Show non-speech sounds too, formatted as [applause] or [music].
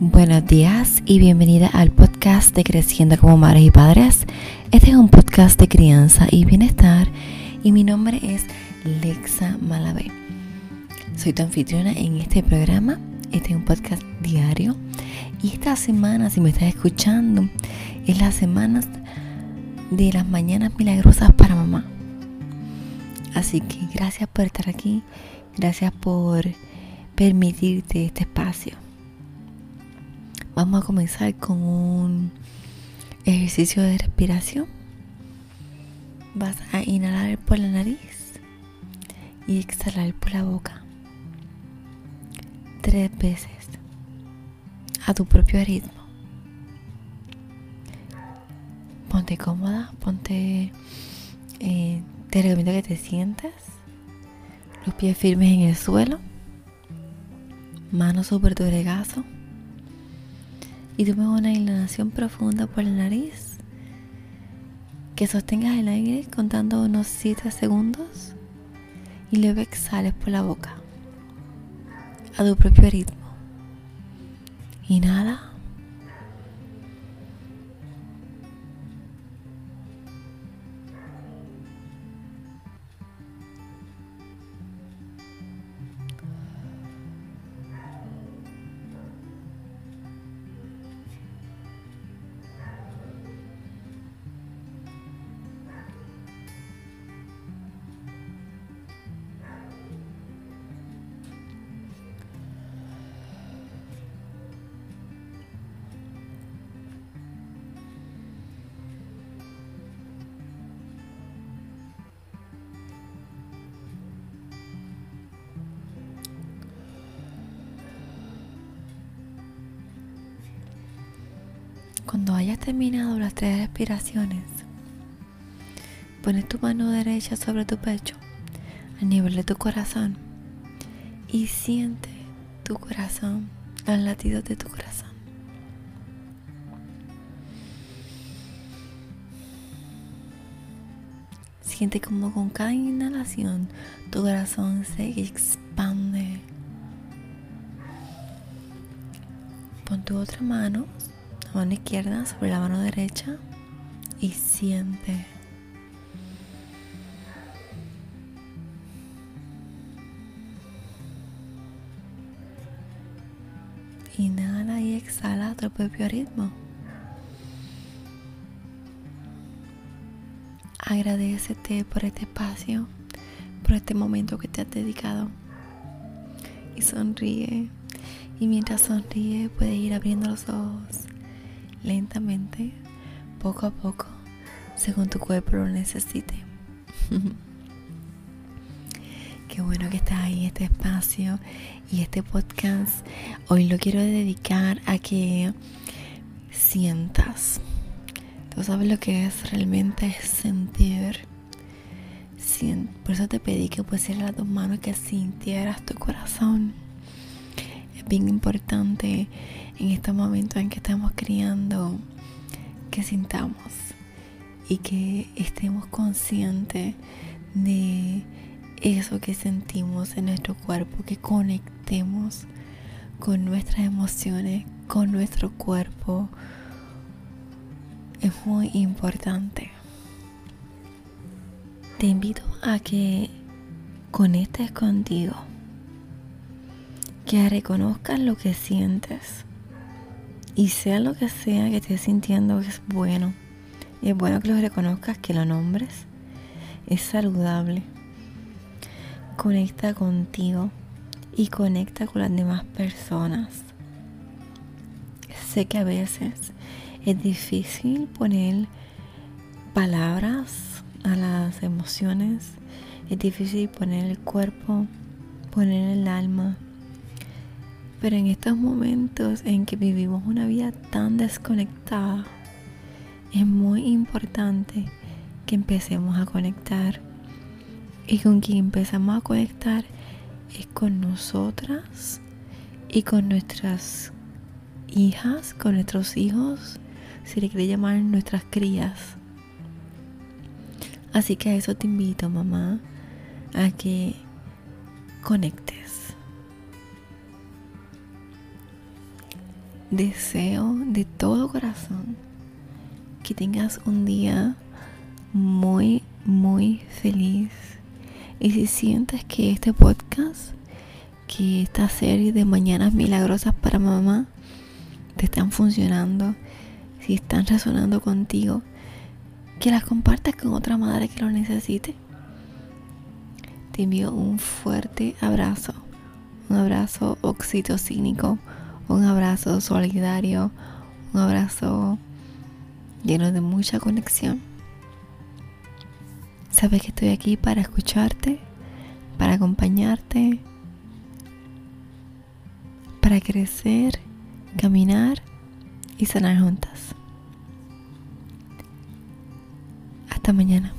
Buenos días y bienvenida al podcast de Creciendo como Madres y Padres. Este es un podcast de crianza y bienestar y mi nombre es Lexa Malavé. Soy tu anfitriona en este programa. Este es un podcast diario y esta semana, si me estás escuchando, es la semana de las mañanas milagrosas para mamá. Así que gracias por estar aquí, gracias por permitirte este. Vamos a comenzar con un ejercicio de respiración. Vas a inhalar por la nariz y exhalar por la boca. Tres veces a tu propio ritmo. Ponte cómoda, ponte... Eh, te recomiendo que te sientas. Los pies firmes en el suelo. Manos sobre tu regazo y tomes una inhalación profunda por la nariz. Que sostengas el aire contando unos 7 segundos y luego exhales por la boca a tu propio ritmo. Inhala. Cuando hayas terminado las tres respiraciones, pones tu mano derecha sobre tu pecho, al nivel de tu corazón, y siente tu corazón, los latidos de tu corazón. Siente como con cada inhalación tu corazón se expande. Pon tu otra mano mano izquierda sobre la mano derecha y siente. Inhala y exhala a tu propio ritmo. Agradecete por este espacio, por este momento que te has dedicado. Y sonríe. Y mientras sonríe puedes ir abriendo los ojos lentamente, poco a poco, según tu cuerpo lo necesite. [laughs] Qué bueno que estás ahí este espacio y este podcast. Hoy lo quiero dedicar a que sientas. Tú sabes lo que es realmente sentir. Por eso te pedí que pusieras las dos manos que sintieras tu corazón. Bien importante en estos momentos en que estamos criando, que sintamos y que estemos conscientes de eso que sentimos en nuestro cuerpo, que conectemos con nuestras emociones, con nuestro cuerpo. Es muy importante. Te invito a que conectes contigo, que reconozcas lo que sientes y sea lo que sea que estés sintiendo es bueno. Y es bueno que lo reconozcas, que lo nombres. Es saludable. Conecta contigo y conecta con las demás personas. Sé que a veces es difícil poner palabras a las emociones. Es difícil poner el cuerpo, poner el alma pero en estos momentos en que vivimos una vida tan desconectada, es muy importante que empecemos a conectar. Y con quien empezamos a conectar es con nosotras y con nuestras hijas, con nuestros hijos, si le quiere llamar nuestras crías. Así que a eso te invito, mamá, a que conectes deseo de todo corazón que tengas un día muy, muy feliz. Y si sientes que este podcast, que esta serie de Mañanas Milagrosas para Mamá, te están funcionando, si están resonando contigo, que las compartas con otra madre que lo necesite. Te envío un fuerte abrazo, un abrazo oxitocínico, un abrazo solidario, un abrazo lleno de mucha conexión. Sabes que estoy aquí para escucharte, para acompañarte, para crecer, caminar y sanar juntas. Hasta mañana.